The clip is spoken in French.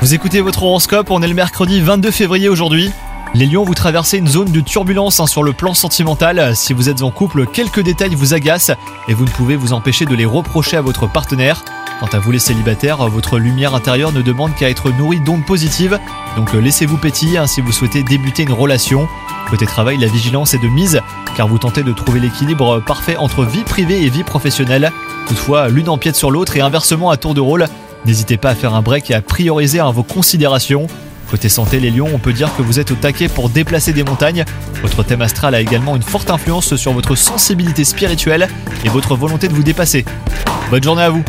Vous écoutez votre horoscope, on est le mercredi 22 février aujourd'hui. Les lions, vous traversez une zone de turbulence hein, sur le plan sentimental. Si vous êtes en couple, quelques détails vous agacent et vous ne pouvez vous empêcher de les reprocher à votre partenaire. Quant à vous les célibataires, votre lumière intérieure ne demande qu'à être nourrie d'ondes positives, donc laissez-vous pétiller hein, si vous souhaitez débuter une relation. Côté travail, la vigilance est de mise, car vous tentez de trouver l'équilibre parfait entre vie privée et vie professionnelle. Toutefois, l'une empiète sur l'autre et inversement à tour de rôle. N'hésitez pas à faire un break et à prioriser hein, vos considérations. Côté santé, les lions, on peut dire que vous êtes au taquet pour déplacer des montagnes. Votre thème astral a également une forte influence sur votre sensibilité spirituelle et votre volonté de vous dépasser. Bonne journée à vous